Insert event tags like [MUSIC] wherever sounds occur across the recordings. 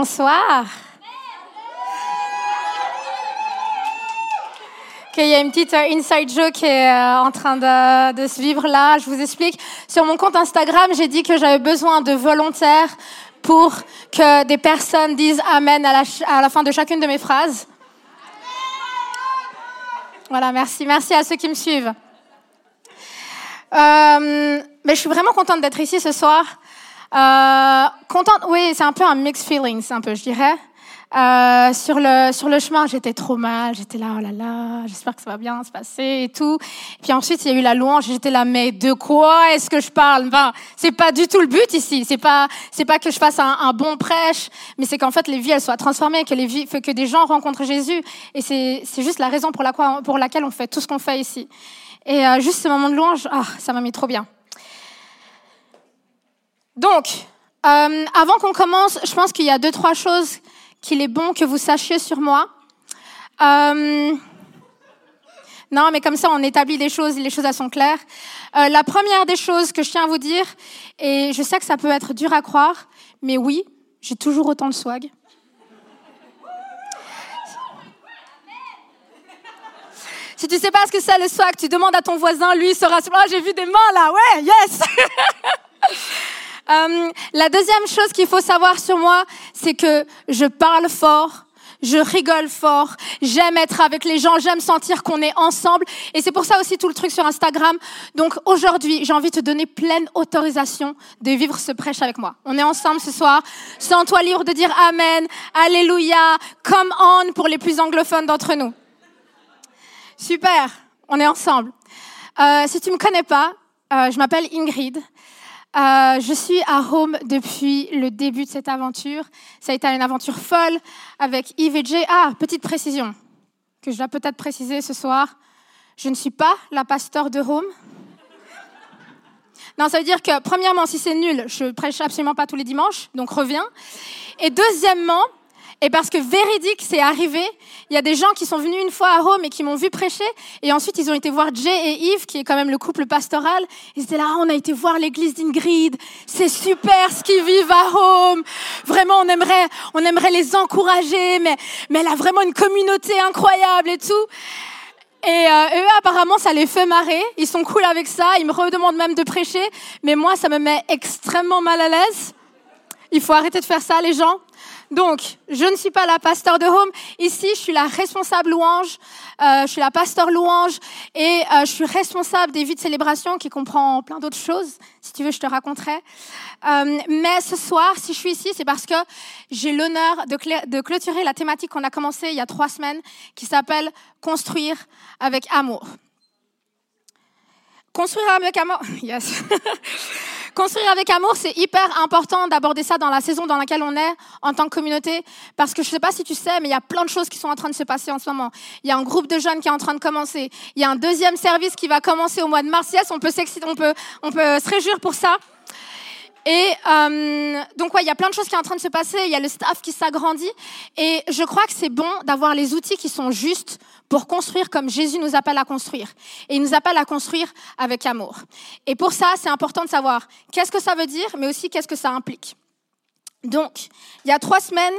Bonsoir. Il y a une petite euh, inside joke qui est euh, en train de, se vivre là. Je vous explique. Sur mon compte Instagram, j'ai dit que j'avais besoin de volontaires pour que des personnes disent Amen à la, à la fin de chacune de mes phrases. Voilà, merci. Merci à ceux qui me suivent. Euh, mais je suis vraiment contente d'être ici ce soir. Euh, contente, oui, c'est un peu un mixed feelings, un peu, je dirais. Euh, sur le sur le chemin, j'étais trop mal. J'étais là, oh là là, j'espère que ça va bien se passer et tout. Puis ensuite, il y a eu la louange. J'étais là, mais de quoi est-ce que je parle? Enfin, c'est pas du tout le but ici. C'est pas c'est pas que je fasse un, bon prêche, mais c'est qu'en fait les vies elles soient transformées, que les vies, que des gens rencontrent Jésus. Et c'est c'est juste la raison pour la pour laquelle on fait tout ce qu'on fait ici. Et euh, juste ce moment de louange, ah, ça m'a mis trop bien. Donc, euh, avant qu'on commence, je pense qu'il y a deux, trois choses qu'il est bon que vous sachiez sur moi. Euh, non, mais comme ça, on établit les choses, les choses elles sont claires. Euh, la première des choses que je tiens à vous dire, et je sais que ça peut être dur à croire, mais oui, j'ai toujours autant de swag. Si tu sais pas ce que c'est le swag, tu demandes à ton voisin, lui il sera. Oh, j'ai vu des mains là, ouais, yes. [LAUGHS] Euh, la deuxième chose qu'il faut savoir sur moi, c'est que je parle fort, je rigole fort, j'aime être avec les gens, j'aime sentir qu'on est ensemble. Et c'est pour ça aussi tout le truc sur Instagram. Donc aujourd'hui, j'ai envie de te donner pleine autorisation de vivre ce prêche avec moi. On est ensemble ce soir. Sens-toi libre de dire Amen, Alléluia, come on pour les plus anglophones d'entre nous. Super, on est ensemble. Euh, si tu me connais pas, euh, je m'appelle Ingrid. Euh, je suis à Rome depuis le début de cette aventure. Ça a été une aventure folle avec Yves et Jay. Ah, petite précision que je dois peut-être préciser ce soir. Je ne suis pas la pasteur de Rome. Non, ça veut dire que, premièrement, si c'est nul, je prêche absolument pas tous les dimanches, donc reviens. Et deuxièmement, et parce que véridique, c'est arrivé. Il y a des gens qui sont venus une fois à Rome et qui m'ont vu prêcher. Et ensuite, ils ont été voir Jay et Yves, qui est quand même le couple pastoral. Ils étaient là, ah, on a été voir l'église d'Ingrid. C'est super ce qu'ils vivent à Rome. Vraiment, on aimerait, on aimerait les encourager. Mais, mais elle a vraiment une communauté incroyable et tout. Et euh, eux, apparemment, ça les fait marrer. Ils sont cool avec ça. Ils me redemandent même de prêcher. Mais moi, ça me met extrêmement mal à l'aise. Il faut arrêter de faire ça, les gens. Donc, je ne suis pas la pasteur de home. Ici, je suis la responsable louange. Euh, je suis la pasteur louange et euh, je suis responsable des vies de célébration qui comprend plein d'autres choses. Si tu veux, je te raconterai. Euh, mais ce soir, si je suis ici, c'est parce que j'ai l'honneur de, de clôturer la thématique qu'on a commencée il y a trois semaines, qui s'appelle Construire avec amour. Construire avec amour. [LAUGHS] Yes. [LAUGHS] Construire avec amour, c'est hyper important d'aborder ça dans la saison dans laquelle on est en tant que communauté, parce que je ne sais pas si tu sais, mais il y a plein de choses qui sont en train de se passer en ce moment. Il y a un groupe de jeunes qui est en train de commencer. Il y a un deuxième service qui va commencer au mois de mars. Yes, on peut on peut, on peut se réjouir pour ça. Et euh, donc, ouais, il y a plein de choses qui sont en train de se passer. Il y a le staff qui s'agrandit. Et je crois que c'est bon d'avoir les outils qui sont justes pour construire comme Jésus nous appelle à construire. Et il nous appelle à construire avec amour. Et pour ça, c'est important de savoir qu'est-ce que ça veut dire, mais aussi qu'est-ce que ça implique. Donc, il y a trois semaines,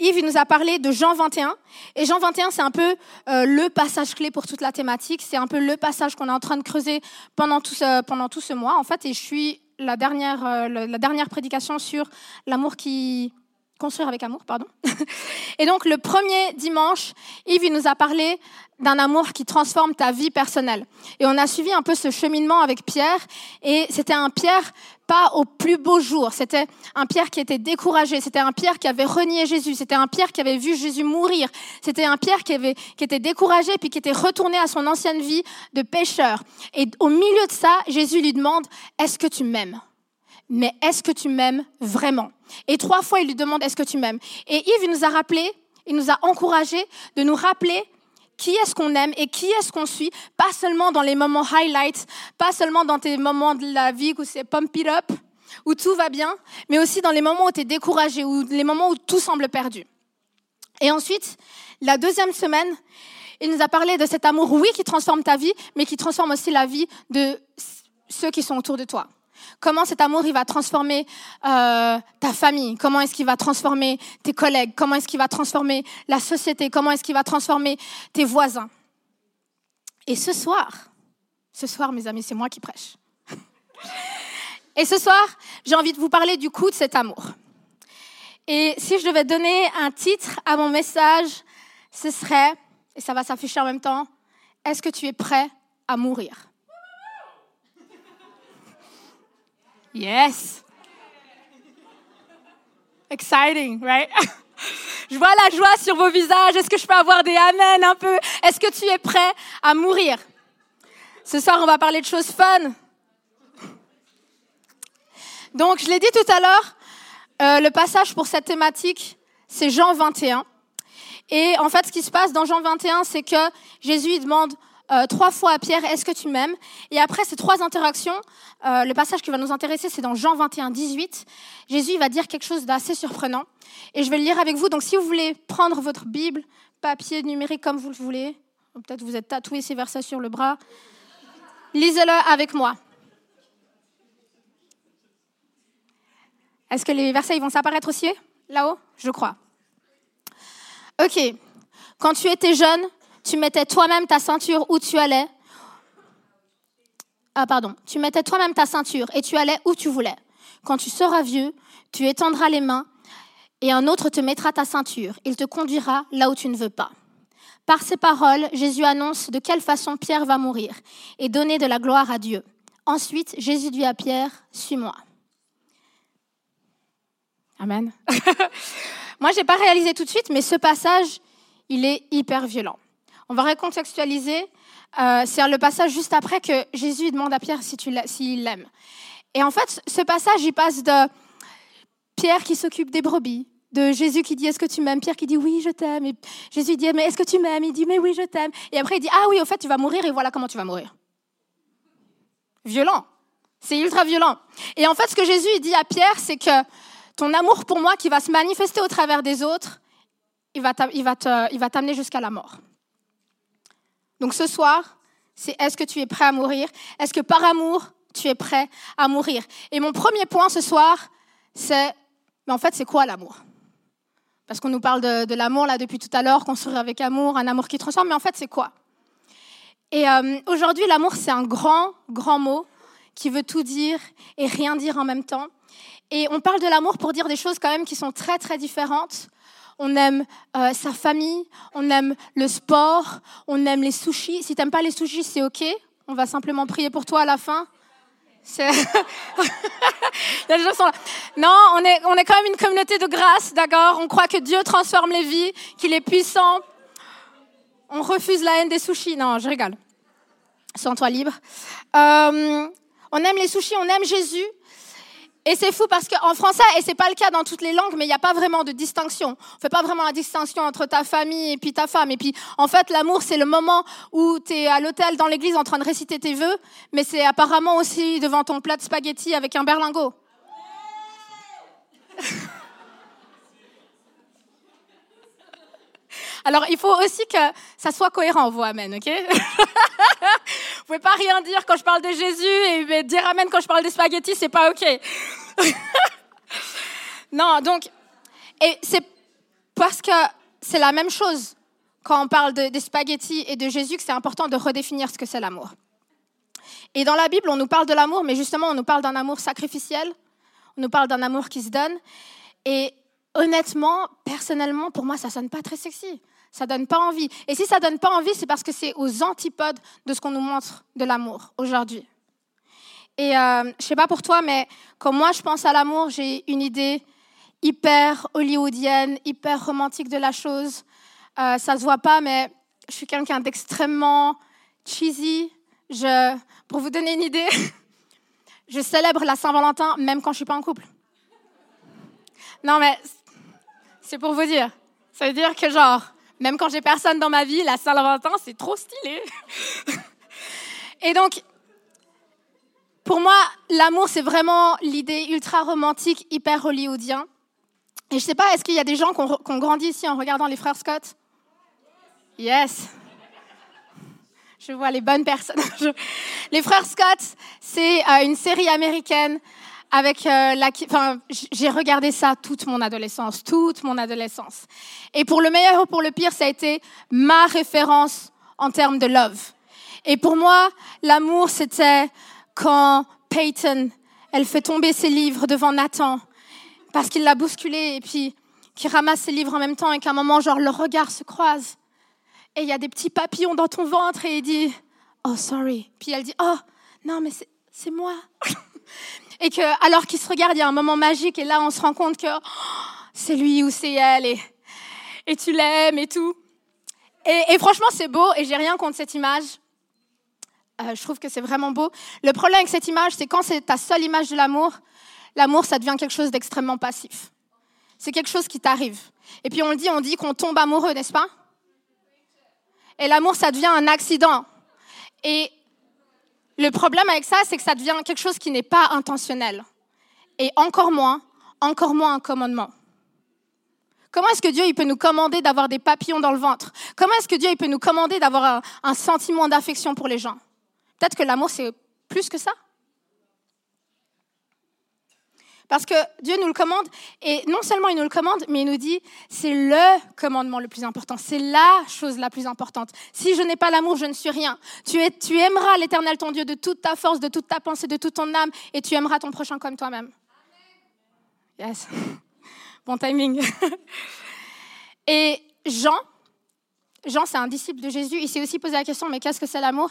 Yves il nous a parlé de Jean 21. Et Jean 21, c'est un peu euh, le passage clé pour toute la thématique. C'est un peu le passage qu'on est en train de creuser pendant tout, ce, pendant tout ce mois, en fait. Et je suis la dernière, euh, la dernière prédication sur l'amour qui construire avec amour, pardon. [LAUGHS] Et donc le premier dimanche, Yves il nous a parlé d'un amour qui transforme ta vie personnelle. Et on a suivi un peu ce cheminement avec Pierre. Et c'était un Pierre pas au plus beau jour. C'était un Pierre qui était découragé. C'était un Pierre qui avait renié Jésus. C'était un Pierre qui avait vu Jésus mourir. C'était un Pierre qui, avait, qui était découragé puis qui était retourné à son ancienne vie de pécheur. Et au milieu de ça, Jésus lui demande, est-ce que tu m'aimes? mais est-ce que tu m'aimes vraiment? Et trois fois, il lui demande, est-ce que tu m'aimes? Et Yves, il nous a rappelé, il nous a encouragé de nous rappeler qui est-ce qu'on aime et qui est-ce qu'on suit, pas seulement dans les moments highlights, pas seulement dans tes moments de la vie où c'est pump it up, où tout va bien, mais aussi dans les moments où tu es découragé, ou les moments où tout semble perdu. Et ensuite, la deuxième semaine, il nous a parlé de cet amour, oui, qui transforme ta vie, mais qui transforme aussi la vie de ceux qui sont autour de toi. Comment cet amour, il va transformer euh, ta famille? Comment est-ce qu'il va transformer tes collègues? Comment est-ce qu'il va transformer la société? Comment est-ce qu'il va transformer tes voisins? Et ce soir, ce soir, mes amis, c'est moi qui prêche. [LAUGHS] Et ce soir, j'ai envie de vous parler du coup de cet amour. Et si je devais donner un titre à mon message, ce serait, et ça va s'afficher en même temps, Est-ce que tu es prêt à mourir? Yes. Exciting, right? [LAUGHS] Je vois la joie sur vos visages. Est-ce que je peux avoir des amen un peu? Est-ce que tu es prêt à mourir? Ce soir, on va parler de choses fun. Donc, je l'ai dit tout à l'heure, euh, le passage pour cette thématique, c'est Jean 21. Et en fait, ce qui se passe dans Jean 21, c'est que Jésus demande euh, trois fois à Pierre, est-ce que tu m'aimes? Et après ces trois interactions, euh, le passage qui va nous intéresser, c'est dans Jean 21, 18. Jésus va dire quelque chose d'assez surprenant. Et je vais le lire avec vous. Donc si vous voulez prendre votre Bible, papier numérique comme vous le voulez, peut-être vous êtes tatoué ces versets sur le bras, lisez-le avec moi. Est-ce que les versets vont s'apparaître aussi là-haut? Je crois. Ok. Quand tu étais jeune, tu mettais toi-même ta ceinture où tu allais. Ah, pardon. Tu mettais toi-même ta ceinture et tu allais où tu voulais. Quand tu seras vieux, tu étendras les mains et un autre te mettra ta ceinture. Il te conduira là où tu ne veux pas. Par ces paroles, Jésus annonce de quelle façon Pierre va mourir et donner de la gloire à Dieu. Ensuite, Jésus dit à Pierre, Suis-moi. Amen. [LAUGHS] Moi, je n'ai pas réalisé tout de suite, mais ce passage, il est hyper violent. On va recontextualiser. Euh, c'est le passage juste après que Jésus demande à Pierre s'il l'aime. Et en fait, ce passage, il passe de Pierre qui s'occupe des brebis, de Jésus qui dit Est-ce que tu m'aimes? Pierre qui dit Oui, je t'aime. Et Jésus dit Mais est-ce que tu m'aimes? Il dit Mais oui, je t'aime. Et après, il dit Ah oui, au fait, tu vas mourir et voilà comment tu vas mourir. Violent. C'est ultra violent. Et en fait, ce que Jésus dit à Pierre, c'est que ton amour pour moi qui va se manifester au travers des autres, il va t'amener jusqu'à la mort. Donc ce soir, c'est est-ce que tu es prêt à mourir? Est-ce que par amour, tu es prêt à mourir? Et mon premier point ce soir, c'est, mais en fait, c'est quoi l'amour? Parce qu'on nous parle de, l'amour là depuis tout à l'heure, construire avec amour, un amour qui transforme, mais en fait, c'est quoi? Et euh, aujourd'hui, l'amour, c'est un grand, grand mot qui veut tout dire et rien dire en même temps. Et on parle de l'amour pour dire des choses quand même qui sont très, très différentes on aime euh, sa famille, on aime le sport, on aime les sushis. Si tu n'aimes pas les sushis, c'est OK. On va simplement prier pour toi à la fin. [LAUGHS] Non, on est, on est quand même une communauté de grâce, d'accord? On croit que Dieu transforme les vies, qu'il est puissant. On refuse la haine des sushis. Non, je rigole. Sens-toi libre. Euh, on aime les sushis, on aime Jésus, et c'est fou parce qu'en français, et c'est pas le cas dans toutes les langues, mais il n'y a pas vraiment de distinction. On fait pas vraiment la distinction entre ta famille et puis ta femme. Et puis, en fait, l'amour, c'est le moment où tu es à l'hôtel, dans l'église, en train de réciter tes vœux, mais c'est apparemment aussi devant ton plat de spaghettis avec un berlingot. [LAUGHS] Alors, il faut aussi que ça soit cohérent, vous, Amen, ok? [LAUGHS] Vous pouvez pas rien dire quand je parle de Jésus et dire Amen quand je parle des spaghettis, c'est pas ok. [LAUGHS] non, donc, et c'est parce que c'est la même chose quand on parle des spaghettis et de Jésus que c'est important de redéfinir ce que c'est l'amour. Et dans la Bible, on nous parle de l'amour, mais justement, on nous parle d'un amour sacrificiel, on nous parle d'un amour qui se donne. Et honnêtement, personnellement, pour moi, ça sonne pas très sexy. Ça donne pas envie. Et si ça donne pas envie, c'est parce que c'est aux antipodes de ce qu'on nous montre de l'amour aujourd'hui. Et euh, je sais pas pour toi, mais quand moi je pense à l'amour, j'ai une idée hyper hollywoodienne, hyper romantique de la chose. Euh, ça se voit pas, mais je suis quelqu'un d'extrêmement cheesy. Pour vous donner une idée, [LAUGHS] je célèbre la Saint-Valentin même quand je suis pas en couple. Non, mais c'est pour vous dire. Ça veut dire que, genre, même quand j'ai personne dans ma vie, la Saint-Valentin, c'est trop stylé. Et donc, pour moi, l'amour, c'est vraiment l'idée ultra romantique, hyper hollywoodien. Et je sais pas, est-ce qu'il y a des gens qui ont, grandi ici en regardant les frères Scott? Yes. Je vois les bonnes personnes. [LAUGHS] Les frères Scott, c'est euh, une série américaine avec euh, j'ai regardé ça toute mon adolescence, toute mon adolescence. Et pour le meilleur ou pour le pire, ça a été ma référence en termes de love. Et pour moi, l'amour, c'était quand Peyton, elle fait tomber ses livres devant Nathan parce qu'il l'a bousculé et puis qui ramasse ses livres en même temps et qu'à un moment, genre, le regard se croise. Et il y a des petits papillons dans ton ventre et il dit, oh, sorry. Puis elle dit, oh, non, mais c'est moi. Et que, alors qu'ils se regardent, il y a un moment magique et là, on se rend compte que oh, c'est lui ou c'est elle et, et tu l'aimes et tout. Et, franchement, c'est beau et j'ai rien contre cette image. Euh, je trouve que c'est vraiment beau. Le problème avec cette image, c'est quand c'est ta seule image de l'amour, l'amour, ça devient quelque chose d'extrêmement passif. C'est quelque chose qui t'arrive. Et puis on le dit, on dit qu'on tombe amoureux, n'est-ce pas? Et l'amour, ça devient un accident. Et le problème avec ça, c'est que ça devient quelque chose qui n'est pas intentionnel. Et encore moins, encore moins un commandement. Comment est-ce que Dieu peut nous commander d'avoir des papillons dans le ventre? Comment est-ce que Dieu peut nous commander d'avoir un, un sentiment d'affection pour les gens? Peut-être que l'amour, c'est plus que ça. Parce que Dieu nous le commande, et non seulement il nous le commande, mais il nous dit, c'est le commandement le plus important, c'est la chose la plus importante. Si je n'ai pas l'amour, je ne suis rien. Tu, aimeras l'Éternel ton Dieu de toute ta force, de toute ta pensée, de toute ton âme, et tu aimeras ton prochain comme toi-même. Yes. [LAUGHS] Bon timing. [LAUGHS] Et Jean, Jean, c'est un disciple de Jésus, il s'est aussi posé la question, mais qu'est-ce que c'est l'amour?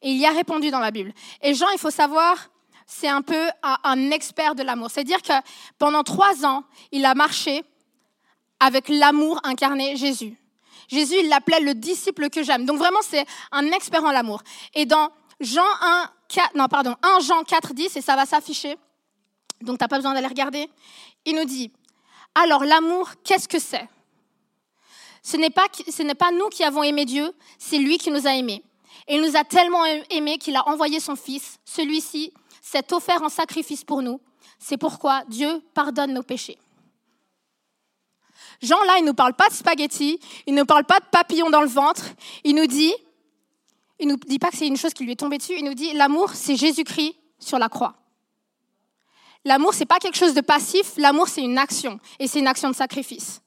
Et il y a répondu dans la Bible. Et Jean, il faut savoir, c'est un peu un, expert de l'amour. C'est-à-dire que pendant trois ans, il a marché avec l'amour incarné Jésus. Jésus, il l'appelait le disciple que j'aime. Donc vraiment, c'est un expert en l'amour. Et dans Jean 1, 4, non, pardon, 1 Jean 4, 10, et ça va s'afficher, donc tu n'as pas besoin d'aller regarder, il nous dit, alors l'amour, qu'est-ce que c'est? Ce n'est pas, ce n'est pas nous qui avons aimé Dieu, c'est lui qui nous a aimés. Et il nous a tellement aimés qu'il a envoyé son Fils. Celui-ci s'est offert en sacrifice pour nous. C'est pourquoi Dieu pardonne nos péchés. Jean, là, il ne nous parle pas de spaghettis, il ne nous parle pas de papillons dans le ventre. Il nous dit, il nous dit pas que c'est une chose qui lui est tombée dessus, il nous dit l'amour, c'est Jésus-Christ sur la croix. L'amour, c'est pas quelque chose de passif, l'amour, c'est une action, et c'est une action de sacrifice.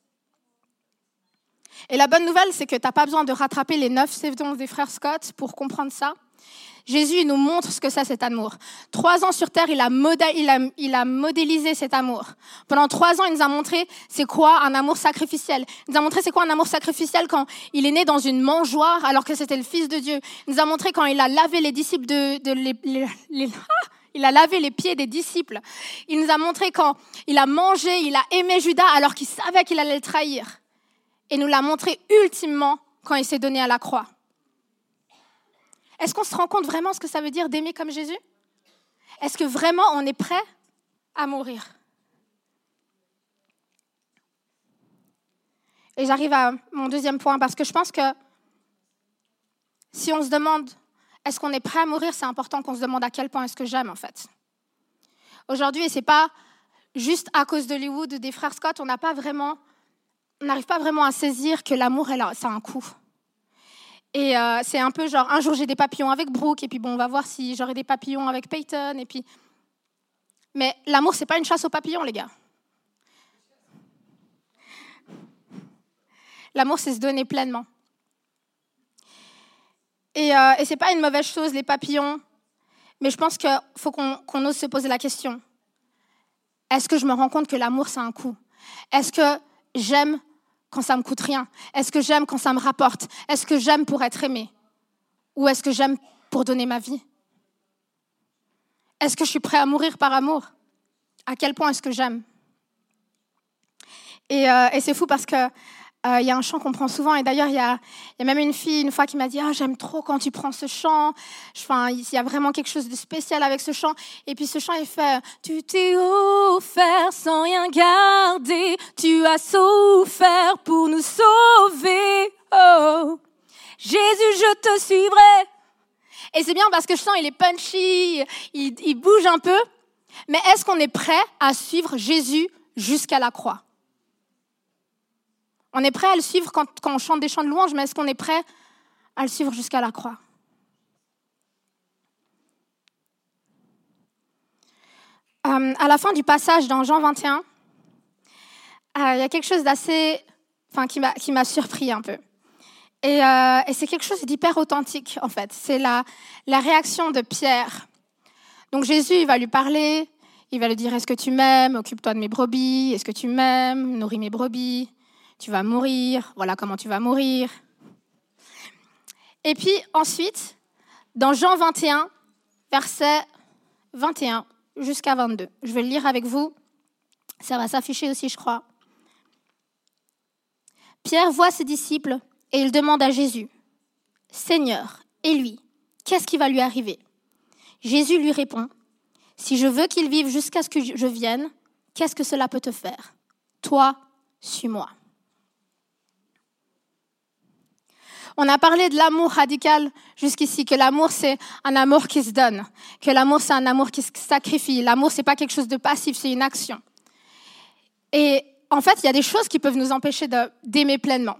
Et la bonne nouvelle, c'est que tu n'as pas besoin de rattraper les neuf saisons des frères Scott pour comprendre ça. Jésus il nous montre ce que c'est cet amour. Trois ans sur terre, il a, il, a, modélisé cet amour. Pendant trois ans, il nous a montré c'est quoi un amour sacrificiel. Il nous a montré c'est quoi un amour sacrificiel quand il est né dans une mangeoire alors que c'était le Fils de Dieu. Il nous a montré quand il a lavé les disciples de, les, ah, il a lavé les pieds des disciples. Il nous a montré quand il a mangé, il a aimé Judas alors qu'il savait qu'il allait le trahir et nous l'a montré ultimement quand il s'est donné à la croix. Est-ce qu'on se rend compte vraiment ce que ça veut dire d'aimer comme Jésus? Est-ce que vraiment on est prêt à mourir? Et j'arrive à mon deuxième point parce que je pense que si on se demande est-ce qu'on est prêt à mourir, c'est important qu'on se demande à quel point est-ce que j'aime en fait. Aujourd'hui, et c'est pas juste à cause d'Hollywood, des frères Scott, on n'a pas vraiment on n'arrive pas vraiment à saisir que l'amour, ça a un coût. Et euh, c'est un peu genre, un jour j'ai des papillons avec Brooke, et puis bon, on va voir si j'aurai des papillons avec Peyton, et puis... Mais l'amour, c'est pas une chasse aux papillons, les gars. L'amour, c'est se donner pleinement. Et, euh, et ce n'est pas une mauvaise chose, les papillons, mais je pense qu'il faut qu'on ose se poser la question. Est-ce que je me rends compte que l'amour, c'est un coût Est-ce que j'aime quand ça me coûte rien? Est-ce que j'aime quand ça me rapporte? Est-ce que j'aime pour être aimé Ou est-ce que j'aime pour donner ma vie? Est-ce que je suis prêt à mourir par amour? À quel point est-ce que j'aime? Et, euh, et c'est fou parce que Euh, il y a un chant qu'on prend souvent, et d'ailleurs, il y a, y a, même une fille, une fois, qui m'a dit ah, J'aime trop quand tu prends ce chant. Enfin, il y a vraiment quelque chose de spécial avec ce chant. Et puis ce chant, il fait Tu t'es offert sans rien garder, tu as souffert pour nous sauver. Oh, Jésus, je te suivrai. Et c'est bien parce que je sens, il est punchy, il, il bouge un peu. Mais est-ce qu'on est prêt à suivre Jésus jusqu'à la croix? On est prêt à le suivre quand, on chante des chants de louange, mais est-ce qu'on est prêt à le suivre jusqu'à la croix? Euh, À la fin du passage dans Jean 21, euh, il y a quelque chose d'assez, enfin, qui m'a surpris un peu. Euh, et, c'est quelque chose d'hyper authentique, en fait. C'est la, la réaction de Pierre. Donc Jésus, il va lui parler, il va lui dire, est-ce que tu m'aimes? Occupe-toi de mes brebis. Est-ce que tu m'aimes? Nourris mes brebis tu vas mourir, voilà comment tu vas mourir. Et puis ensuite, dans Jean 21, verset 21 jusqu'à 22, je vais le lire avec vous, ça va s'afficher aussi, je crois. Pierre voit ses disciples et il demande à Jésus, Seigneur, et lui, qu'est-ce qui va lui arriver? Jésus lui répond, Si je veux qu'il vive jusqu'à ce que je vienne, qu'est-ce que cela peut te faire? Toi, suis-moi. On a parlé de l'amour radical jusqu'ici, que l'amour c'est un amour qui se donne, que l'amour c'est un amour qui se sacrifie. L'amour c'est pas quelque chose de passif, c'est une action. Et en fait, il y a des choses qui peuvent nous empêcher d'aimer pleinement.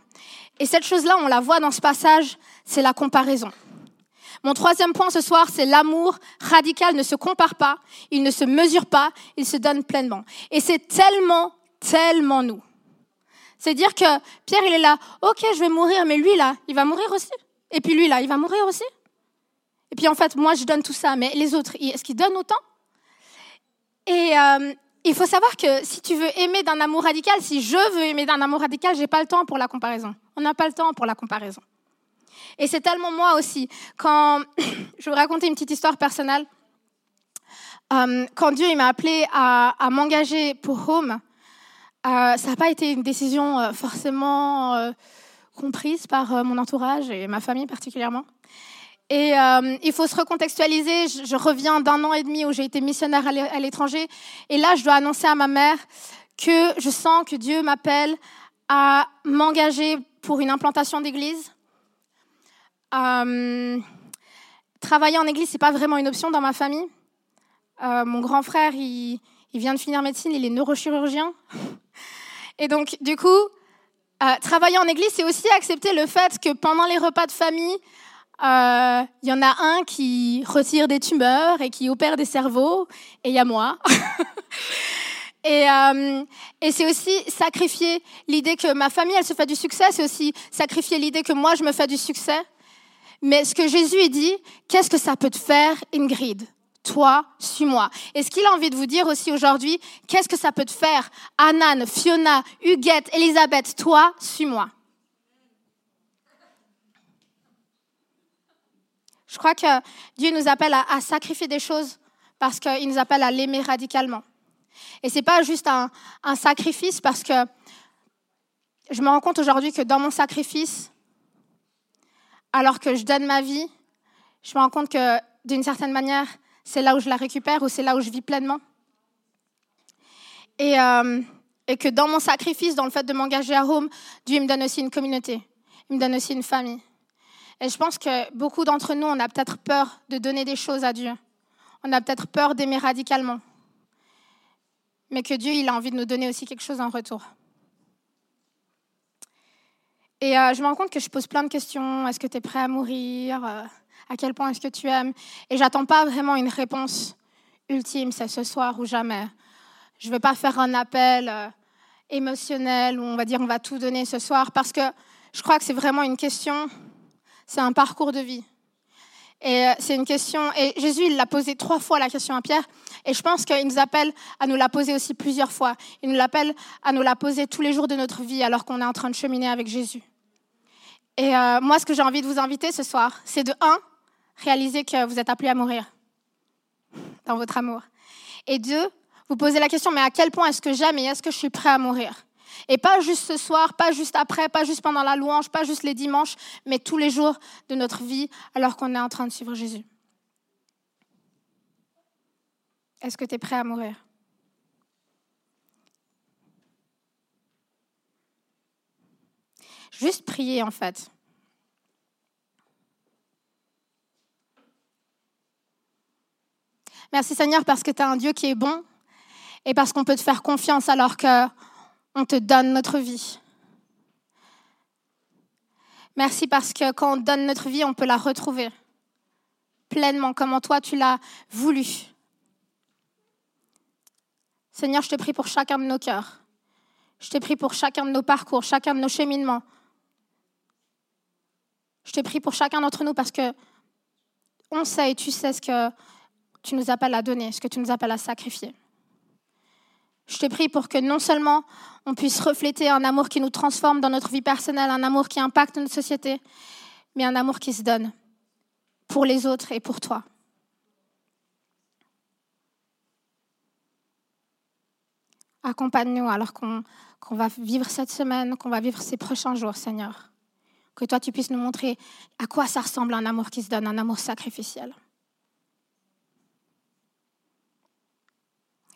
Et cette chose-là, on la voit dans ce passage, c'est la comparaison. Mon troisième point ce soir, c'est l'amour radical ne se compare pas, il ne se mesure pas, il se donne pleinement. Et c'est tellement, tellement nous. C'est dire que Pierre, il est là, ok, je vais mourir, mais lui, là, il va mourir aussi. Et puis lui, là, il va mourir aussi. Et puis en fait, moi, je donne tout ça, mais les autres, est-ce qu'ils donnent autant? Et euh, il faut savoir que si tu veux aimer d'un amour radical, si je veux aimer d'un amour radical, j'ai pas le temps pour la comparaison. On n'a pas le temps pour la comparaison. Et c'est tellement moi aussi. Quand [COUGHS] je vais vous raconter une petite histoire personnelle, euh, quand Dieu m'a appelé à, à m'engager pour Home, ça n'a pas été une décision euh, forcément euh, comprise par mon entourage et ma famille particulièrement. Et il faut se recontextualiser. Je, reviens d'un an et demi où j'ai été missionnaire à l'étranger. Et là, je dois annoncer à ma mère que je sens que Dieu m'appelle à m'engager pour une implantation d'église. travailler en église, c'est pas vraiment une option dans ma famille. mon grand frère, il, il vient de finir médecine, il est neurochirurgien. Et donc, du coup, euh, travailler en église, c'est aussi accepter le fait que pendant les repas de famille, euh, il y en a un qui retire des tumeurs et qui opère des cerveaux, et il y a moi. [LAUGHS] et, euh, et c'est aussi sacrifier l'idée que ma famille, elle se fait du succès, c'est aussi sacrifier l'idée que moi, je me fais du succès. Mais ce que Jésus dit, qu'est-ce que ça peut te faire, Ingrid? Toi, suis-moi. Et ce qu'il a envie de vous dire aussi aujourd'hui, qu'est-ce que ça peut te faire? Anan, Fiona, Huguette, Elisabeth, toi, suis-moi. Je crois que Dieu nous appelle à, sacrifier des choses parce qu'il nous appelle à l'aimer radicalement. Et ce n'est pas juste un, un sacrifice parce que je me rends compte aujourd'hui que dans mon sacrifice, alors que je donne ma vie, je me rends compte que d'une certaine manière, c'est là où je la récupère ou c'est là où je vis pleinement. Et, euh, que dans mon sacrifice, dans le fait de m'engager à Rome, Dieu me donne aussi une communauté, il me donne aussi une famille. Et je pense que beaucoup d'entre nous, on a peut-être peur de donner des choses à Dieu. On a peut-être peur d'aimer radicalement. Mais que Dieu, il a envie de nous donner aussi quelque chose en retour. Et euh, je me rends compte que je pose plein de questions. Est-ce que tu es prêt à mourir euh, à quel point est-ce que tu aimes? Et j'attends pas vraiment une réponse ultime, c'est ce soir ou jamais. Je ne vais pas faire un appel euh, émotionnel où on va dire on va tout donner ce soir parce que je crois que c'est vraiment une question, c'est un parcours de vie. Et euh, c'est une question, et Jésus, il l'a posé trois fois la question à Pierre, et je pense qu'il nous appelle à nous la poser aussi plusieurs fois. Il nous appelle à nous la poser tous les jours de notre vie alors qu'on est en train de cheminer avec Jésus. Et euh, moi, ce que j'ai envie de vous inviter ce soir, c'est de, un, réalisez que vous êtes appelé à mourir dans votre amour. Et deux, vous posez la question, mais à quel point est-ce que j'aime et est-ce que je suis prêt à mourir? Et pas juste ce soir, pas juste après, pas juste pendant la louange, pas juste les dimanches, mais tous les jours de notre vie alors qu'on est en train de suivre Jésus. Est-ce que tu es prêt à mourir? Juste prier en fait. Merci Seigneur parce que tu as un Dieu qui est bon et parce qu'on peut te faire confiance alors qu'on te donne notre vie. Merci parce que quand on donne notre vie, on peut la retrouver pleinement, comme toi tu l'as voulu. Seigneur, je te prie pour chacun de nos cœurs. Je te prie pour chacun de nos parcours, chacun de nos cheminements. Je te prie pour chacun d'entre nous parce que on sait et tu sais ce que tu nous appelles à donner, ce que tu nous appelles à sacrifier. Je te prie pour que non seulement on puisse refléter un amour qui nous transforme dans notre vie personnelle, un amour qui impacte notre société, mais un amour qui se donne pour les autres et pour toi. Accompagne-nous alors qu'on va vivre cette semaine, qu'on va vivre ces prochains jours, Seigneur. Que toi, tu puisses nous montrer à quoi ça ressemble un amour qui se donne, un amour sacrificiel.